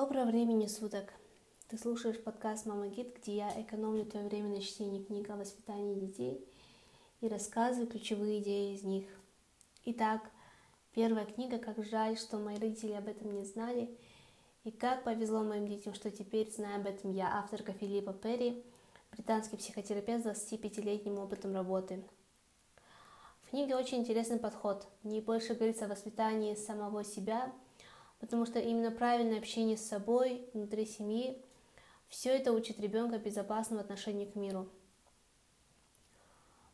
Доброго времени суток! Ты слушаешь подкаст «Мама Гид», где я экономлю твое время на чтении книг о воспитании детей и рассказываю ключевые идеи из них. Итак, первая книга «Как жаль, что мои родители об этом не знали» и «Как повезло моим детям, что теперь знаю об этом я», авторка Филиппа Перри, британский психотерапевт с 25-летним опытом работы. В книге очень интересный подход. В ней больше говорится о воспитании самого себя – потому что именно правильное общение с собой внутри семьи все это учит ребенка безопасному отношению к миру.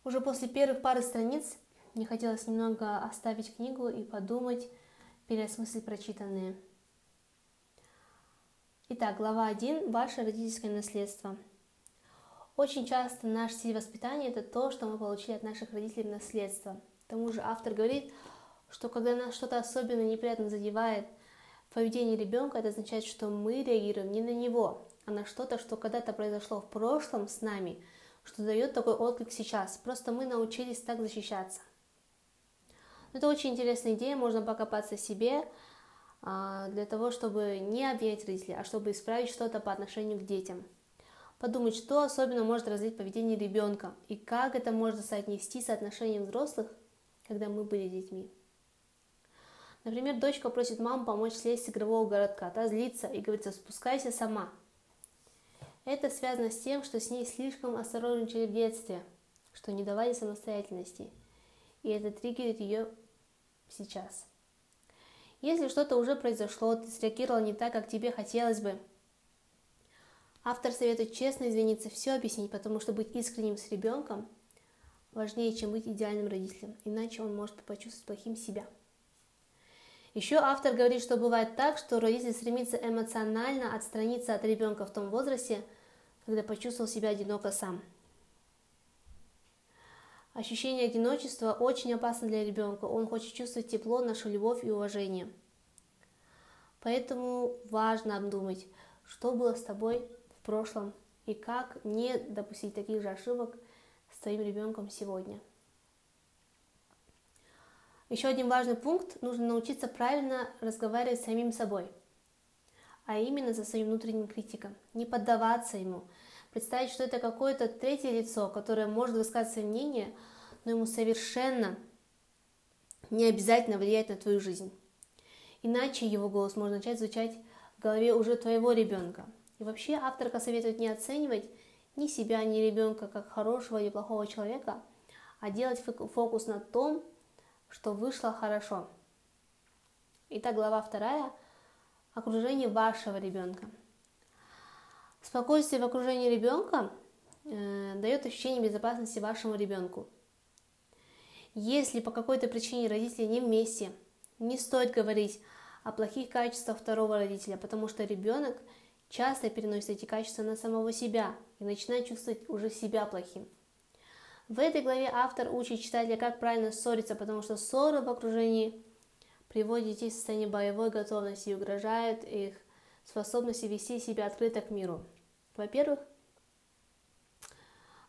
Уже после первых пары страниц мне хотелось немного оставить книгу и подумать, переосмыслить прочитанное. Итак, глава 1. Ваше родительское наследство. Очень часто наш стиль воспитания – это то, что мы получили от наших родителей в наследство. К тому же автор говорит, что когда нас что-то особенно неприятно задевает – Поведение ребенка это означает, что мы реагируем не на него, а на что-то, что когда-то произошло в прошлом с нами, что дает такой отклик сейчас. Просто мы научились так защищаться. Это очень интересная идея, можно покопаться себе а, для того, чтобы не обвинять родителей, а чтобы исправить что-то по отношению к детям. Подумать, что особенно может развить поведение ребенка и как это можно соотнести с отношением взрослых, когда мы были детьми. Например, дочка просит маму помочь слезть с игрового городка, та злится и говорится «спускайся сама». Это связано с тем, что с ней слишком осторожничали в детстве, что не давали самостоятельности, и это триггерит ее сейчас. Если что-то уже произошло, ты среагировал не так, как тебе хотелось бы, автор советует честно извиниться, все объяснить, потому что быть искренним с ребенком важнее, чем быть идеальным родителем, иначе он может почувствовать плохим себя. Еще автор говорит, что бывает так, что родитель стремится эмоционально отстраниться от ребенка в том возрасте, когда почувствовал себя одиноко сам. Ощущение одиночества очень опасно для ребенка. Он хочет чувствовать тепло, нашу любовь и уважение. Поэтому важно обдумать, что было с тобой в прошлом и как не допустить таких же ошибок с твоим ребенком сегодня. Еще один важный пункт – нужно научиться правильно разговаривать с самим собой, а именно за своим внутренним критиком, не поддаваться ему, представить, что это какое-то третье лицо, которое может высказать свое мнение, но ему совершенно не обязательно влиять на твою жизнь. Иначе его голос может начать звучать в голове уже твоего ребенка. И вообще авторка советует не оценивать ни себя, ни ребенка как хорошего или плохого человека, а делать фокус на том, что вышло хорошо. Итак, глава вторая. Окружение вашего ребенка. Спокойствие в окружении ребенка э, дает ощущение безопасности вашему ребенку. Если по какой-то причине родители не вместе, не стоит говорить о плохих качествах второго родителя, потому что ребенок часто переносит эти качества на самого себя и начинает чувствовать уже себя плохим. В этой главе автор учит читателя, как правильно ссориться, потому что ссоры в окружении приводят детей в состояние боевой готовности и угрожают их способности вести себя открыто к миру. Во-первых,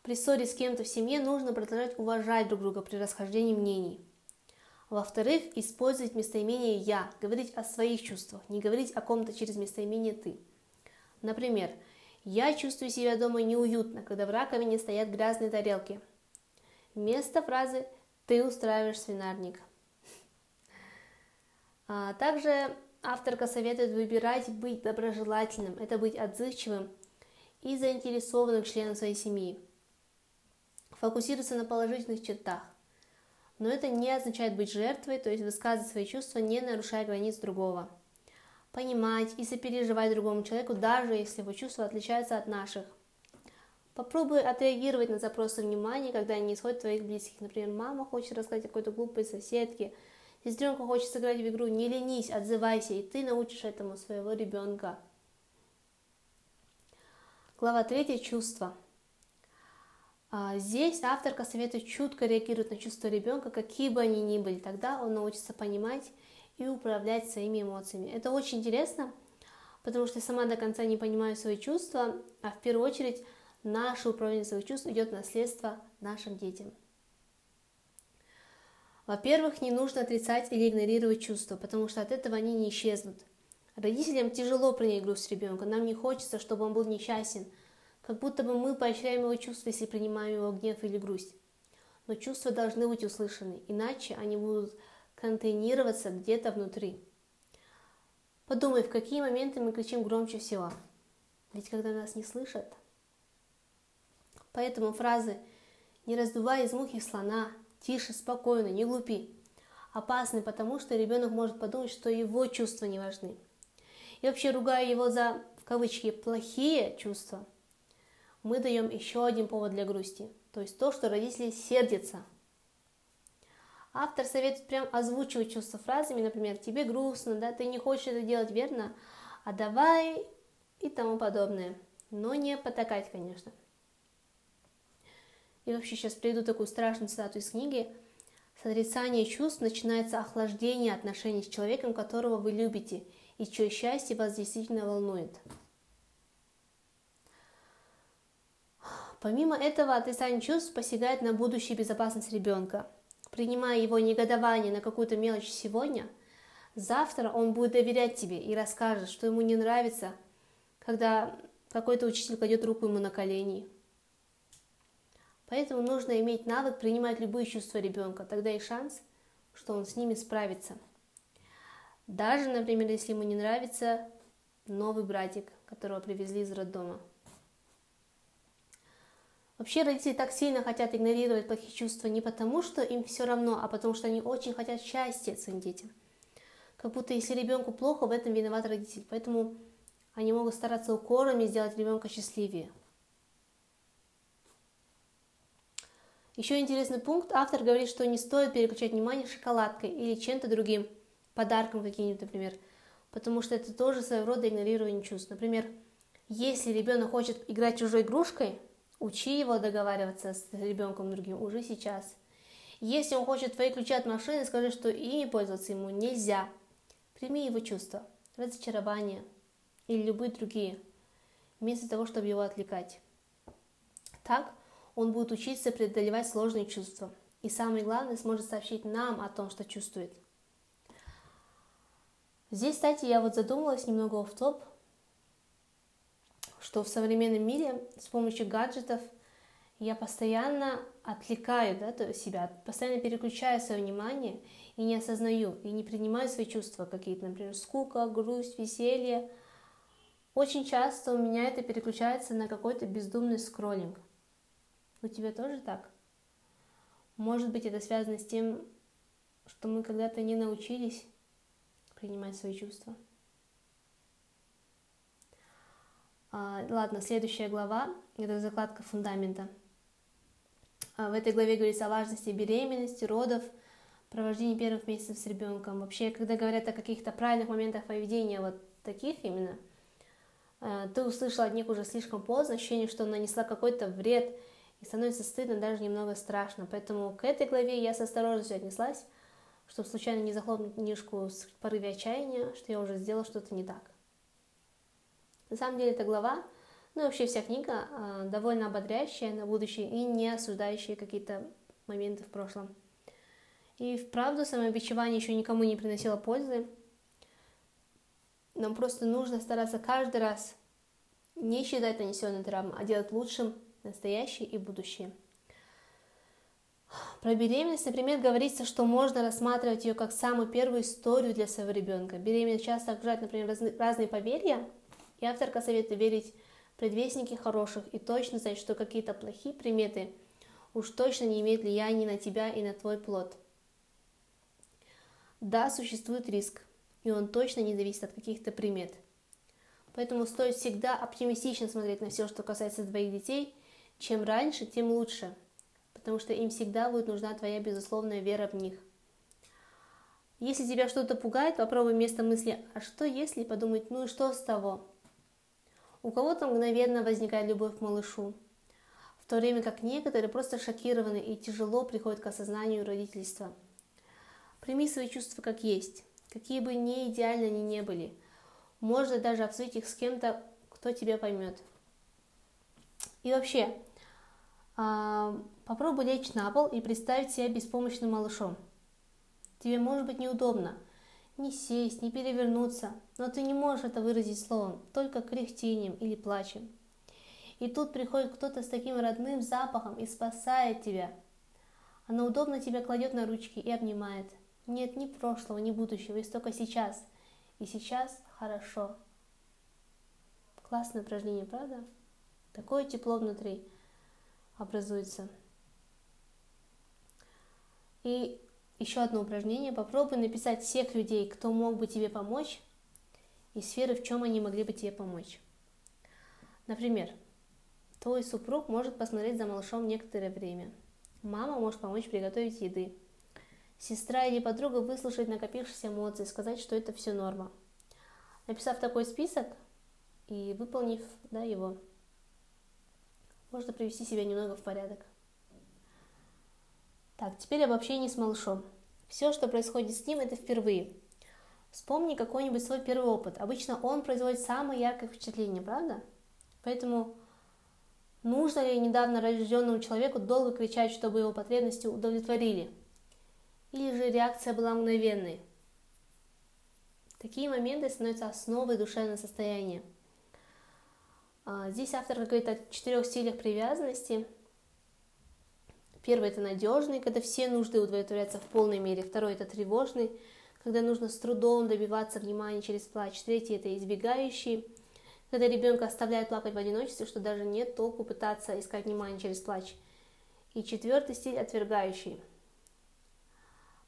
при ссоре с кем-то в семье нужно продолжать уважать друг друга при расхождении мнений. Во-вторых, использовать местоимение «я», говорить о своих чувствах, не говорить о ком-то через местоимение «ты». Например, «Я чувствую себя дома неуютно, когда в раковине стоят грязные тарелки», Вместо фразы «ты устраиваешь свинарник». А также авторка советует выбирать быть доброжелательным, это быть отзывчивым и заинтересованным членом своей семьи. Фокусироваться на положительных чертах. Но это не означает быть жертвой, то есть высказывать свои чувства, не нарушая границ другого. Понимать и сопереживать другому человеку, даже если его чувства отличаются от наших. Попробуй отреагировать на запросы внимания, когда они исходят от твоих близких. Например, мама хочет рассказать о какой-то глупой соседке, сестренка хочет сыграть в игру. Не ленись, отзывайся, и ты научишь этому своего ребенка. Глава 3. Чувства. А, здесь авторка советует чутко реагировать на чувства ребенка, какие бы они ни были. Тогда он научится понимать и управлять своими эмоциями. Это очень интересно, потому что я сама до конца не понимаю свои чувства, а в первую очередь наше управление своих чувств идет наследство нашим детям. Во-первых, не нужно отрицать или игнорировать чувства, потому что от этого они не исчезнут. Родителям тяжело принять грусть ребенка, нам не хочется, чтобы он был несчастен, как будто бы мы поощряем его чувства, если принимаем его гнев или грусть. Но чувства должны быть услышаны, иначе они будут контейнироваться где-то внутри. Подумай, в какие моменты мы кричим громче всего. Ведь когда нас не слышат. Поэтому фразы «не раздувай из мухи слона», «тише, спокойно, не глупи» опасны, потому что ребенок может подумать, что его чувства не важны. И вообще, ругая его за, в кавычки, плохие чувства, мы даем еще один повод для грусти, то есть то, что родители сердятся. Автор советует прям озвучивать чувства фразами, например, тебе грустно, да, ты не хочешь это делать, верно, а давай и тому подобное. Но не потакать, конечно. И вообще сейчас приведу такую страшную цитату из книги – с отрицания чувств начинается охлаждение отношений с человеком, которого вы любите и чье счастье вас действительно волнует. Помимо этого, отрицание чувств посягает на будущую безопасность ребенка. Принимая его негодование на какую-то мелочь сегодня, завтра он будет доверять тебе и расскажет, что ему не нравится, когда какой-то учитель кладет руку ему на колени, Поэтому нужно иметь навык принимать любые чувства ребенка, тогда и шанс, что он с ними справится. Даже, например, если ему не нравится новый братик, которого привезли из роддома. Вообще родители так сильно хотят игнорировать плохие чувства не потому, что им все равно, а потому что они очень хотят счастья своим детям. Как будто если ребенку плохо, в этом виноват родитель. Поэтому они могут стараться укорами сделать ребенка счастливее. Еще интересный пункт. Автор говорит, что не стоит переключать внимание шоколадкой или чем-то другим, подарком каким-нибудь, например, потому что это тоже своего рода игнорирование чувств. Например, если ребенок хочет играть чужой игрушкой, учи его договариваться с ребенком другим уже сейчас. Если он хочет твои ключи от машины, скажи, что ими пользоваться ему нельзя. Прими его чувства, разочарование или любые другие, вместо того, чтобы его отвлекать. Так он будет учиться преодолевать сложные чувства. И самое главное, сможет сообщить нам о том, что чувствует. Здесь, кстати, я вот задумалась немного в топ, что в современном мире с помощью гаджетов я постоянно отвлекаю да, себя, постоянно переключаю свое внимание и не осознаю, и не принимаю свои чувства какие-то, например, скука, грусть, веселье. Очень часто у меня это переключается на какой-то бездумный скроллинг. У тебя тоже так? Может быть, это связано с тем, что мы когда-то не научились принимать свои чувства. А, ладно, следующая глава – это закладка фундамента. А, в этой главе говорится о важности беременности, родов, провождения первых месяцев с ребенком. Вообще, когда говорят о каких-то правильных моментах поведения, вот таких именно, а, ты услышал от них уже слишком поздно, ощущение, что нанесла какой-то вред – и становится стыдно, даже немного страшно. Поэтому к этой главе я с осторожностью отнеслась, чтобы случайно не захлопнуть книжку с порыве отчаяния, что я уже сделала что-то не так. На самом деле эта глава, ну и вообще вся книга э, довольно ободряющая на будущее и не осуждающая какие-то моменты в прошлом. И вправду самобичевание еще никому не приносило пользы. Нам просто нужно стараться каждый раз не считать нанесенные травмы, а делать лучшим настоящее и будущее. Про беременность, например, говорится, что можно рассматривать ее как самую первую историю для своего ребенка. Беременность часто окружает, например, разные, поверья, и авторка советует верить в предвестники хороших и точно знать, что какие-то плохие приметы уж точно не имеют влияния на тебя и на твой плод. Да, существует риск, и он точно не зависит от каких-то примет. Поэтому стоит всегда оптимистично смотреть на все, что касается твоих детей – чем раньше, тем лучше, потому что им всегда будет нужна твоя безусловная вера в них. Если тебя что-то пугает, попробуй вместо мысли «а что если?» подумать «ну и что с того?». У кого-то мгновенно возникает любовь к малышу, в то время как некоторые просто шокированы и тяжело приходят к осознанию родительства. Прими свои чувства как есть, какие бы не идеальны они не были. Можно даже обсудить их с кем-то, кто тебя поймет. И вообще, попробуй лечь на пол и представить себя беспомощным малышом. Тебе может быть неудобно. не сесть, не перевернуться, но ты не можешь это выразить словом, только кряхтением или плачем. И тут приходит кто-то с таким родным запахом и спасает тебя. Она удобно тебя кладет на ручки и обнимает. Нет ни прошлого, ни будущего, есть только сейчас. И сейчас хорошо. Классное упражнение, правда? Такое тепло внутри образуется. И еще одно упражнение. Попробуй написать всех людей, кто мог бы тебе помочь, и сферы, в чем они могли бы тебе помочь. Например, твой супруг может посмотреть за малышом некоторое время. Мама может помочь приготовить еды. Сестра или подруга выслушать накопившиеся эмоции, сказать, что это все норма. Написав такой список и выполнив да, его, можно привести себя немного в порядок. Так, теперь обобщение с малышом. Все, что происходит с ним, это впервые. Вспомни какой-нибудь свой первый опыт. Обычно он производит самое яркое впечатление, правда? Поэтому нужно ли недавно рожденному человеку долго кричать, чтобы его потребности удовлетворили? Или же реакция была мгновенной? Такие моменты становятся основой душевного состояния. А, здесь автор говорит о четырех стилях привязанности – Первый – это надежный, когда все нужды удовлетворяются в полной мере. Второй – это тревожный, когда нужно с трудом добиваться внимания через плач. Третий – это избегающий, когда ребенка оставляют плакать в одиночестве, что даже нет толку пытаться искать внимание через плач. И четвертый стиль – отвергающий.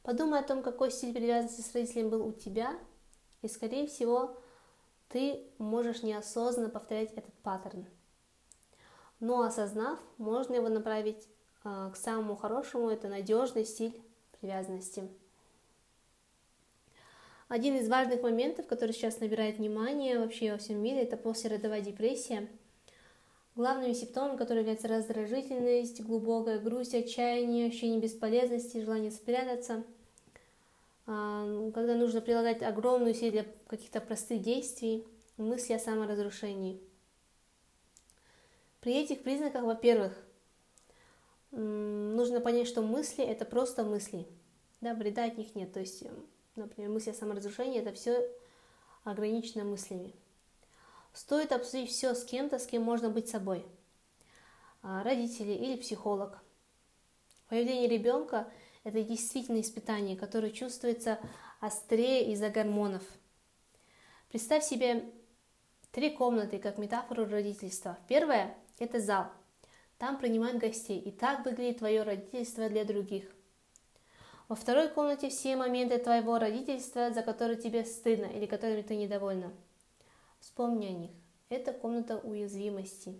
Подумай о том, какой стиль привязанности с родителем был у тебя, и, скорее всего, ты можешь неосознанно повторять этот паттерн. Но осознав, можно его направить а, к самому хорошему это надежный стиль привязанности. Один из важных моментов, который сейчас набирает внимание вообще во всем мире, это послеродовая депрессия. Главными симптомами, которые являются раздражительность, глубокая грусть, отчаяние, ощущение бесполезности, желание спрятаться, когда нужно прилагать огромную силу для каких-то простых действий, мысли о саморазрушении. При этих признаках, во-первых, нужно понять, что мысли это просто мысли. Да, вреда от них нет. То есть, эм, например, мысли о саморазрушении это все ограничено мыслями. Стоит обсудить все с кем-то, с кем можно быть собой. А, родители или психолог. Появление ребенка – это действительно испытание, которое чувствуется острее из-за гормонов. Представь себе три комнаты как метафору родительства. Первая – это зал – там принимают гостей, и так выглядит твое родительство для других. Во второй комнате все моменты твоего родительства, за которые тебе стыдно или которыми ты недовольна. Вспомни о них. Это комната уязвимости.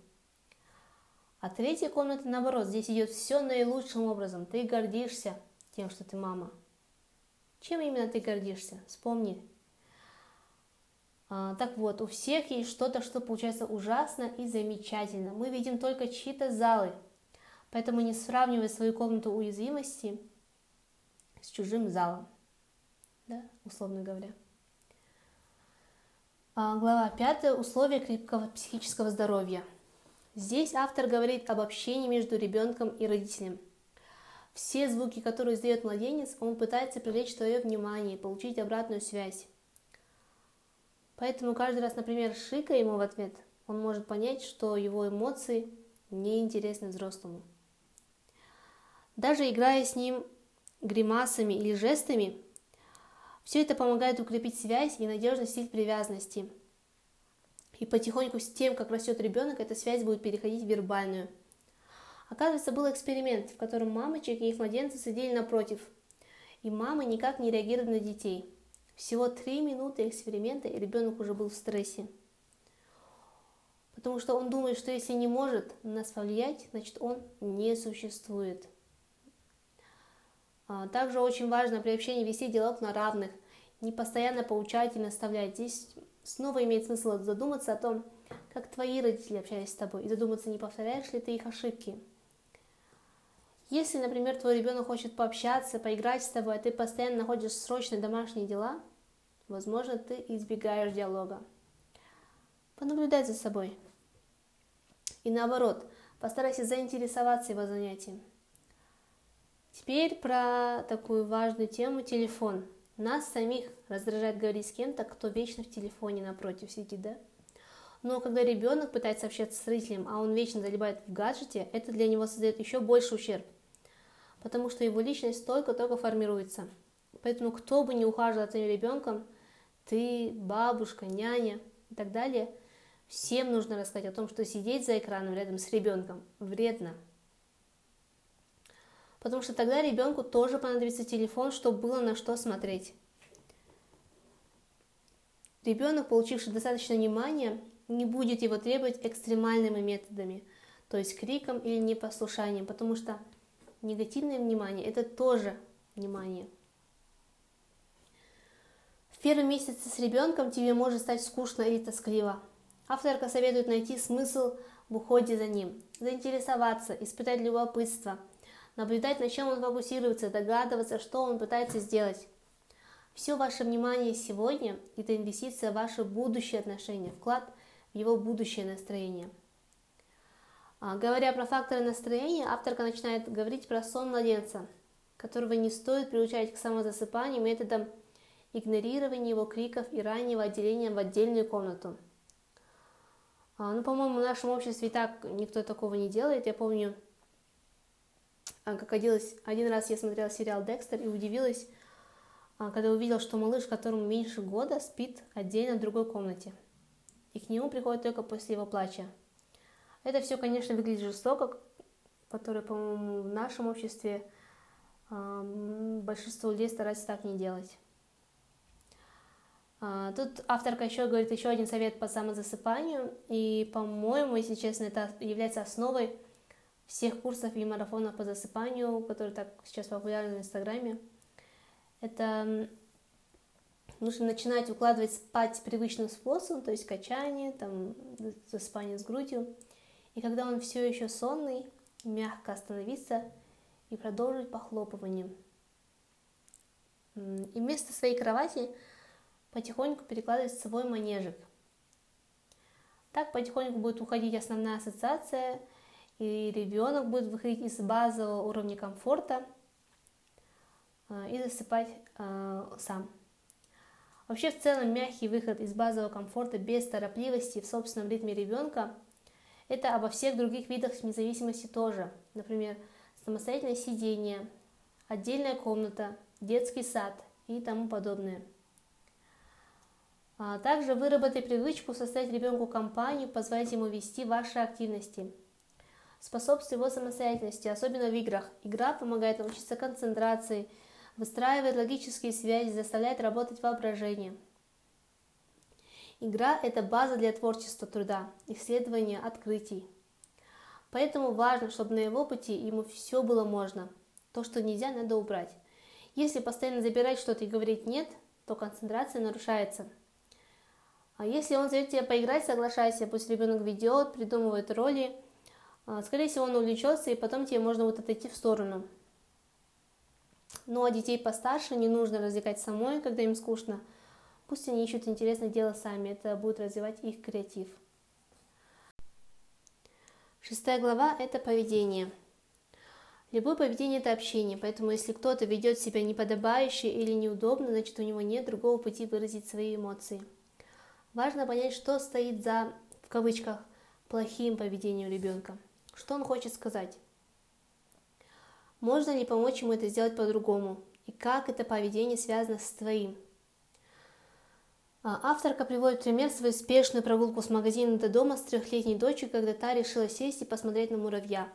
А третья комната, наоборот, здесь идет все наилучшим образом. Ты гордишься тем, что ты мама. Чем именно ты гордишься? Вспомни. А, так вот, у всех есть что-то, что получается ужасно и замечательно. Мы видим только чьи-то залы, поэтому не сравнивай свою комнату уязвимости с чужим залом, да, условно говоря. А, глава 5. Условия крепкого психического здоровья. Здесь автор говорит об общении между ребенком и родителем. Все звуки, которые издает младенец, он пытается привлечь твое внимание, получить обратную связь. Поэтому каждый раз, например, шикая ему в ответ, он может понять, что его эмоции неинтересны взрослому. Даже играя с ним гримасами или жестами, все это помогает укрепить связь и надежный стиль привязанности. И потихоньку с тем, как растет ребенок, эта связь будет переходить в вербальную. Оказывается, был эксперимент, в котором мамочек и их младенцы сидели напротив, и мамы никак не реагировали на детей – всего три минуты эксперимента, и ребенок уже был в стрессе. Потому что он думает, что если не может нас повлиять, значит он не существует. А, также очень важно при общении вести диалог на равных, не постоянно поучать и наставлять. Здесь снова имеет смысл задуматься о том, как твои родители общались с тобой, и задуматься, не повторяешь ли ты их ошибки. Если, например, твой ребенок хочет пообщаться, поиграть с тобой, а ты постоянно находишь срочные домашние дела, Возможно, ты избегаешь диалога. Понаблюдай за собой. И наоборот, постарайся заинтересоваться его занятием. Теперь про такую важную тему телефон. Нас самих раздражает говорить с кем-то, кто вечно в телефоне напротив сидит, да? Но когда ребенок пытается общаться с родителем, а он вечно залипает в гаджете, это для него создает еще больше ущерб, потому что его личность только-только формируется. Поэтому кто бы ни ухаживал за своим ребенком, ты, бабушка, няня и так далее, всем нужно рассказать о том, что сидеть за экраном рядом с ребенком вредно. Потому что тогда ребенку тоже понадобится телефон, чтобы было на что смотреть. Ребенок, получивший достаточно внимания, не будет его требовать экстремальными методами, то есть криком или непослушанием, потому что негативное внимание – это тоже внимание. В первый месяц с ребенком тебе может стать скучно или тоскливо. Авторка советует найти смысл в уходе за ним, заинтересоваться, испытать любопытство, наблюдать, на чем он фокусируется, догадываться, что он пытается сделать. Все ваше внимание сегодня – это инвестиция в ваши будущие отношения, вклад – его будущее настроение. А, говоря про факторы настроения, авторка начинает говорить про сон младенца, которого не стоит приучать к самозасыпанию методом игнорирования его криков и раннего отделения в отдельную комнату. А, ну, по-моему, в нашем обществе и так никто такого не делает. Я помню, а, как оделась, один раз я смотрела сериал «Декстер» и удивилась, когда увидела, что малыш, которому меньше года, спит отдельно в другой комнате – и к нему приходят только после его плача. Это все, конечно, выглядит жестоко, которое, по-моему, в нашем обществе э, большинство людей стараются так не делать. А, тут авторка еще говорит еще один совет по самозасыпанию, и, по-моему, если честно, это является основой всех курсов и марафонов по засыпанию, которые так сейчас популярны в Инстаграме. Это нужно начинать укладывать спать привычным способом, то есть качание, там, засыпание с грудью. И когда он все еще сонный, мягко остановиться и продолжить похлопыванием. И вместо своей кровати потихоньку перекладывать свой манежик. Так потихоньку будет уходить основная ассоциация, и ребенок будет выходить из базового уровня комфорта а, и засыпать э, сам. Вообще, в целом, мягкий выход из базового комфорта без торопливости в собственном ритме ребенка – это обо всех других видах независимости тоже. Например, самостоятельное сидение, отдельная комната, детский сад и тому подобное. А также выработай привычку составить ребенку компанию, позволять ему вести ваши активности. Способствуй его самостоятельности, особенно в играх. Игра помогает научиться концентрации – выстраивает логические связи, заставляет работать воображение. Игра – это база для творчества труда, исследования, открытий. Поэтому важно, чтобы на его пути ему все было можно. То, что нельзя, надо убрать. Если постоянно забирать что-то и говорить «нет», то концентрация нарушается. А если он зовет тебя поиграть, соглашайся, пусть ребенок ведет, придумывает роли. А, скорее всего, он увлечется, и потом тебе можно вот отойти в сторону – ну а детей постарше не нужно развлекать самой, когда им скучно. Пусть они ищут интересное дело сами, это будет развивать их креатив. Шестая глава – это поведение. Любое поведение – это общение, поэтому если кто-то ведет себя неподобающе или неудобно, значит у него нет другого пути выразить свои эмоции. Важно понять, что стоит за, в кавычках, плохим поведением ребенка. Что он хочет сказать. Можно ли помочь ему это сделать по-другому? И как это поведение связано с твоим? А, авторка приводит пример свою спешную прогулку с магазина до дома с трехлетней дочерью, когда та решила сесть и посмотреть на муравья.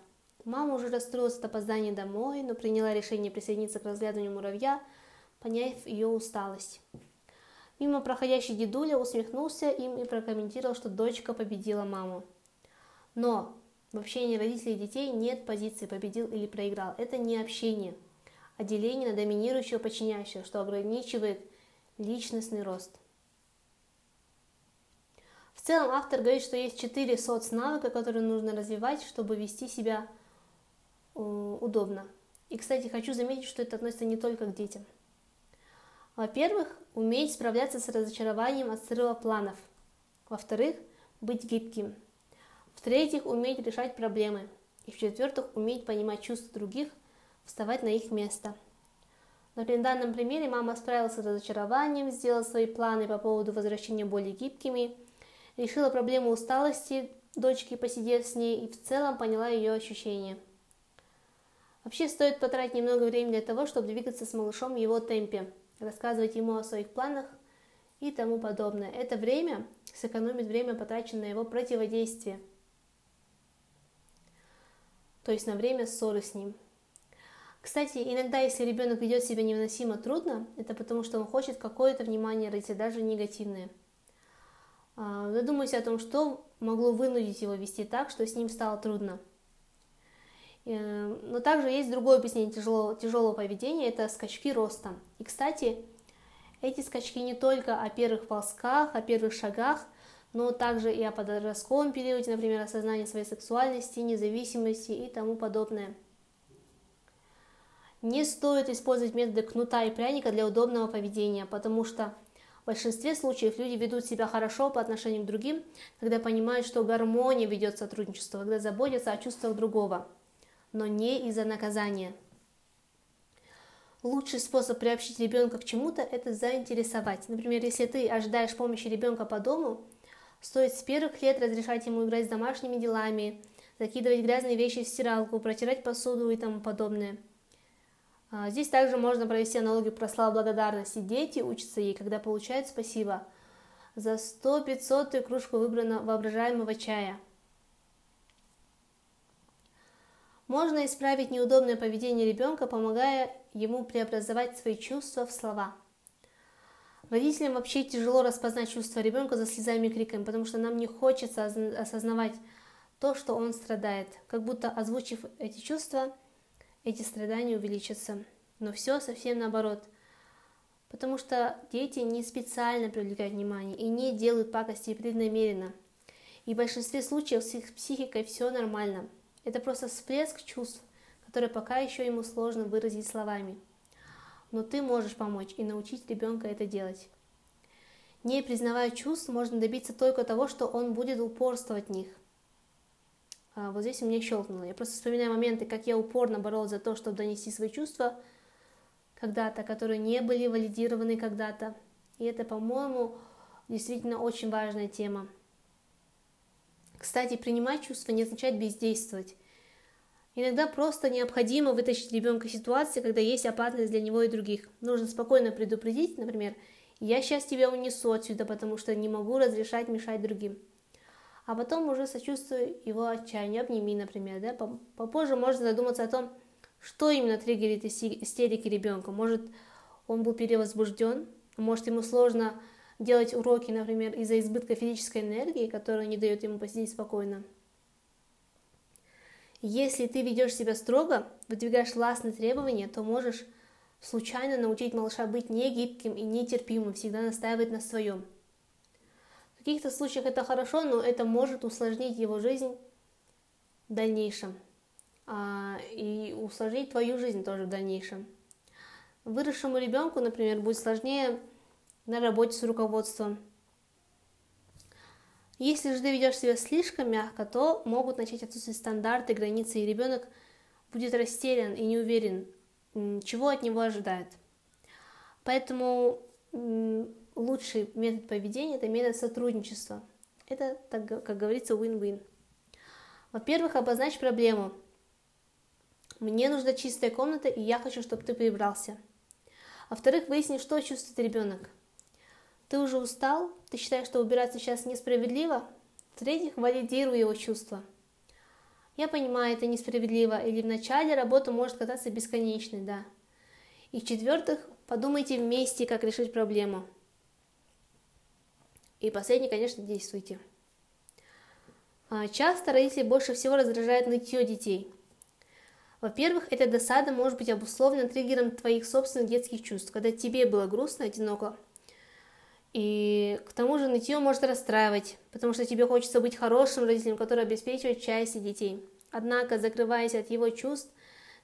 Мама уже расстроилась от опоздания домой, но приняла решение присоединиться к разглядыванию муравья, поняв ее усталость. Мимо проходящий дедуля усмехнулся им и прокомментировал, что дочка победила маму. Но в общении родителей и детей нет позиции победил или проиграл. Это не общение, а деление на доминирующего подчиняющего, что ограничивает личностный рост. В целом автор говорит, что есть четыре соцнавыка, которые нужно развивать, чтобы вести себя э, удобно. И, кстати, хочу заметить, что это относится не только к детям. Во-первых, уметь справляться с разочарованием от срыва планов. Во-вторых, быть гибким – в-третьих, уметь решать проблемы. И в-четвертых, уметь понимать чувства других, вставать на их место. Например, в данном примере мама справилась с разочарованием, сделала свои планы по поводу возвращения более гибкими, решила проблему усталости дочки, посидев с ней, и в целом поняла ее ощущения. Вообще стоит потратить немного времени для того, чтобы двигаться с малышом в его темпе, рассказывать ему о своих планах и тому подобное. Это время сэкономит время, потраченное на его противодействие, то есть на время ссоры с ним. Кстати, иногда, если ребенок ведет себя невыносимо трудно, это потому, что он хочет какое-то внимание родителей, даже негативное. А, задумайся о том, что могло вынудить его вести так, что с ним стало трудно. Э, но также есть другое объяснение тяжелого, тяжелого поведения, это скачки роста. И, кстати, эти скачки не только о первых ползках, о первых шагах, но также и о подростковом периоде, например, осознание своей сексуальности, независимости и тому подобное – не стоит использовать методы кнута и пряника для удобного поведения, потому что в большинстве случаев люди ведут себя хорошо по отношению к другим, когда понимают, что гармония ведет сотрудничество, когда заботятся о чувствах другого, но не из-за наказания. Лучший способ приобщить ребенка к чему-то – это заинтересовать. Например, если ты ожидаешь помощи ребенка по дому, стоит с первых лет разрешать ему играть с домашними делами, закидывать грязные вещи в стиралку, протирать посуду и тому подобное – здесь также можно провести аналогию про славу благодарности. Дети учатся ей, когда получают спасибо за 100-500 кружку выбранного воображаемого чая. Можно исправить неудобное поведение ребенка, помогая ему преобразовать свои чувства в слова. Родителям вообще тяжело распознать чувства ребенка за слезами и криками, потому что нам не хочется осознавать то, что он страдает. Как будто озвучив эти чувства – эти страдания увеличатся. Но все совсем наоборот. Потому что дети не специально привлекают внимание и не делают пакости преднамеренно. И в большинстве случаев с их психикой все нормально. Это просто всплеск чувств, которые пока еще ему сложно выразить словами. Но ты можешь помочь и научить ребенка это делать. Не признавая чувств, можно добиться только того, что он будет упорствовать в них – вот здесь у меня щелкнуло. Я просто вспоминаю моменты, как я упорно боролась за то, чтобы донести свои чувства когда-то, которые не были валидированы когда-то. И это, по-моему, действительно очень важная тема. Кстати, принимать чувства не означает бездействовать. Иногда просто необходимо вытащить ребенка из ситуации, когда есть опасность для него и других. Нужно спокойно предупредить, например, я сейчас тебя унесу отсюда, потому что не могу разрешать мешать другим а потом уже сочувствуй его отчаянию, обними, например, да, попозже можно задуматься о том, что именно триггерит истерики ребенка. Может, он был перевозбужден, может, ему сложно делать уроки, например, из-за избытка физической энергии, которая не дает ему посидеть спокойно. Если ты ведешь себя строго, выдвигаешь властные требования, то можешь случайно научить малыша быть негибким и нетерпимым, всегда настаивать на своем – каких-то случаях это хорошо, но это может усложнить его жизнь в дальнейшем. А, и усложнить твою жизнь тоже в дальнейшем. Выросшему ребенку, например, будет сложнее на работе с руководством. Если же ты ведешь себя слишком мягко, то могут начать отсутствовать стандарты, границы, и ребенок будет растерян и не уверен, чего от него ожидает. Поэтому лучший метод поведения – это метод сотрудничества. Это, так, как говорится, win-win. Во-первых, обозначь проблему. Мне нужна чистая комната, и я хочу, чтобы ты прибрался. Во-вторых, выясни, что чувствует ребенок. Ты уже устал? Ты считаешь, что убираться сейчас несправедливо? В-третьих, валидируй его чувства. Я понимаю, это несправедливо, или в начале работа может казаться бесконечной, да. И в-четвертых, подумайте вместе, как решить проблему. И последний, конечно, действуйте. А, часто родители больше всего раздражают нытье детей. Во-первых, эта досада может быть обусловлена триггером твоих собственных детских чувств, когда тебе было грустно, одиноко. И к тому же нытье может расстраивать, потому что тебе хочется быть хорошим родителем, который обеспечивает счастье детей. Однако, закрываясь от его чувств,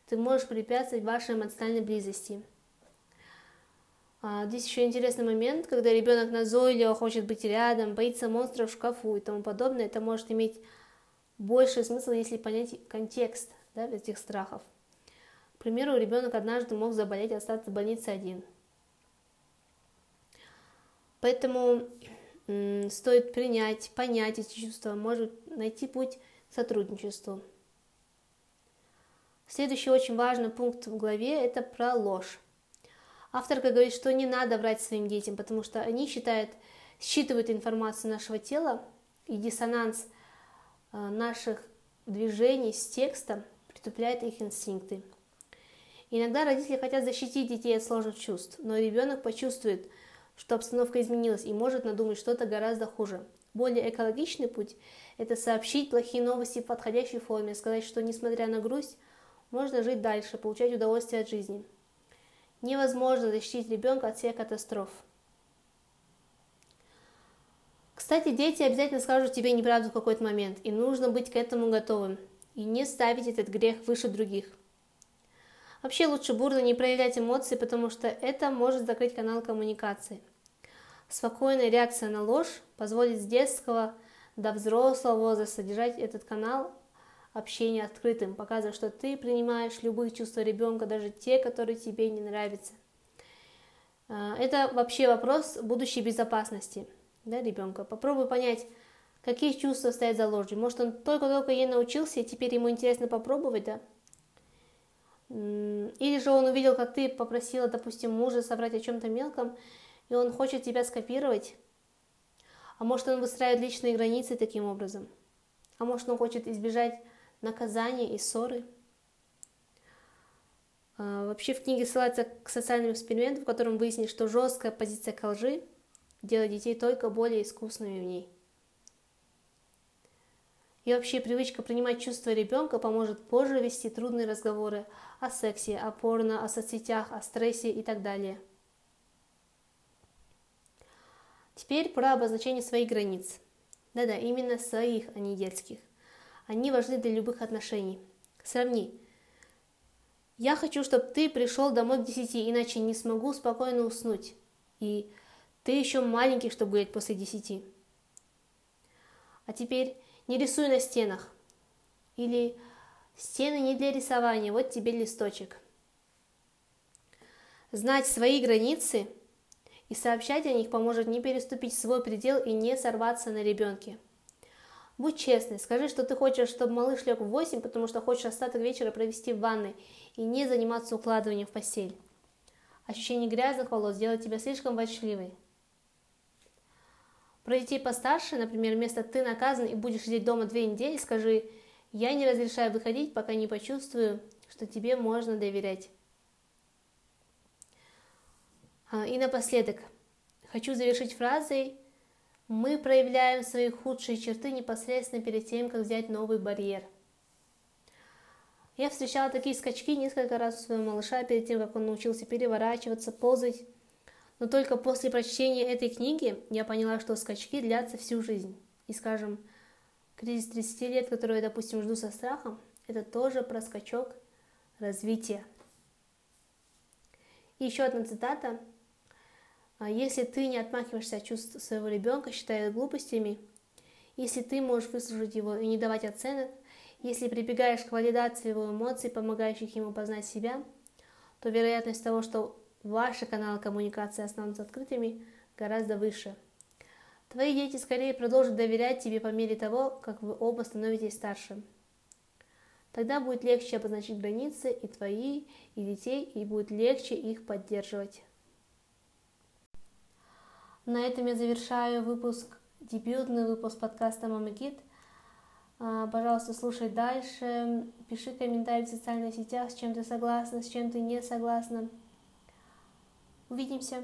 ты можешь препятствовать вашей эмоциональной близости. А, здесь еще интересный момент, когда ребенок назойливо хочет быть рядом, боится монстров в шкафу и тому подобное. Это может иметь больший смысл, если понять контекст да, этих страхов. К примеру, ребенок однажды мог заболеть и остаться в больнице один. Поэтому стоит принять, понять эти чувства, может найти путь к сотрудничеству. Следующий очень важный пункт в главе – это про ложь. Авторка говорит, что не надо врать своим детям, потому что они считают, считывают информацию нашего тела, и диссонанс э, наших движений с текстом притупляет их инстинкты. Иногда родители хотят защитить детей от сложных чувств, но ребенок почувствует, что обстановка изменилась и может надумать что-то гораздо хуже. Более экологичный путь – это сообщить плохие новости в подходящей форме, сказать, что несмотря на грусть, можно жить дальше, получать удовольствие от жизни. Невозможно защитить ребенка от всех катастроф. Кстати, дети обязательно скажут тебе неправду в какой-то момент, и нужно быть к этому готовым, и не ставить этот грех выше других. Вообще лучше бурно не проявлять эмоции, потому что это может закрыть канал коммуникации. Спокойная реакция на ложь позволит с детского до взрослого возраста держать этот канал общение открытым, показывая, что ты принимаешь любые чувства ребенка, даже те, которые тебе не нравятся. А, это вообще вопрос будущей безопасности да, ребенка. Попробуй понять, какие чувства стоят за ложью. Может, он только-только ей научился, и теперь ему интересно попробовать, да? Или же он увидел, как ты попросила, допустим, мужа собрать о чем-то мелком, и он хочет тебя скопировать. А может, он выстраивает личные границы таким образом. А может, он хочет избежать наказания и ссоры. А, вообще в книге ссылается к социальным экспериментам, в котором выяснили, что жесткая позиция к лжи делает детей только более искусными в ней. И вообще привычка принимать чувства ребенка поможет позже вести трудные разговоры о сексе, о порно, о соцсетях, о стрессе и так далее. Теперь про обозначение своих границ. Да-да, именно своих, а не детских. Они важны для любых отношений. Сравни. Я хочу, чтобы ты пришел домой к десяти, иначе не смогу спокойно уснуть. И ты еще маленький, чтобы гулять после десяти. А теперь не рисуй на стенах. Или стены не для рисования, вот тебе листочек. Знать свои границы и сообщать о них поможет не переступить свой предел и не сорваться на ребенке. Будь честный, скажи, что ты хочешь, чтобы малыш лег в 8, потому что хочешь остаток вечера провести в ванной и не заниматься укладыванием в постель. Ощущение грязных волос делает тебя слишком ворчливой. Про детей постарше, например, вместо «ты наказан и будешь сидеть дома две недели», скажи «я не разрешаю выходить, пока не почувствую, что тебе можно доверять». А, и напоследок, хочу завершить фразой мы проявляем свои худшие черты непосредственно перед тем, как взять новый барьер. Я встречала такие скачки несколько раз у своего малыша перед тем, как он научился переворачиваться, ползать. Но только после прочтения этой книги я поняла, что скачки длятся всю жизнь. И, скажем, кризис 30 лет, который я, допустим, жду со страхом, это тоже про скачок развития. И еще одна цитата – если ты не отмахиваешься от чувств своего ребенка, считая их глупостями, если ты можешь выслушать его и не давать оценок, если прибегаешь к валидации его эмоций, помогающих ему познать себя, то вероятность того, что ваши каналы коммуникации останутся открытыми, гораздо выше. Твои дети скорее продолжат доверять тебе по мере того, как вы оба становитесь старше. Тогда будет легче обозначить границы и твои, и детей, и будет легче их поддерживать. На этом я завершаю выпуск, дебютный выпуск подкаста Мама Кит. А, пожалуйста, слушай дальше, пиши комментарии в социальных сетях, с чем ты согласна, с чем ты не согласна. Увидимся.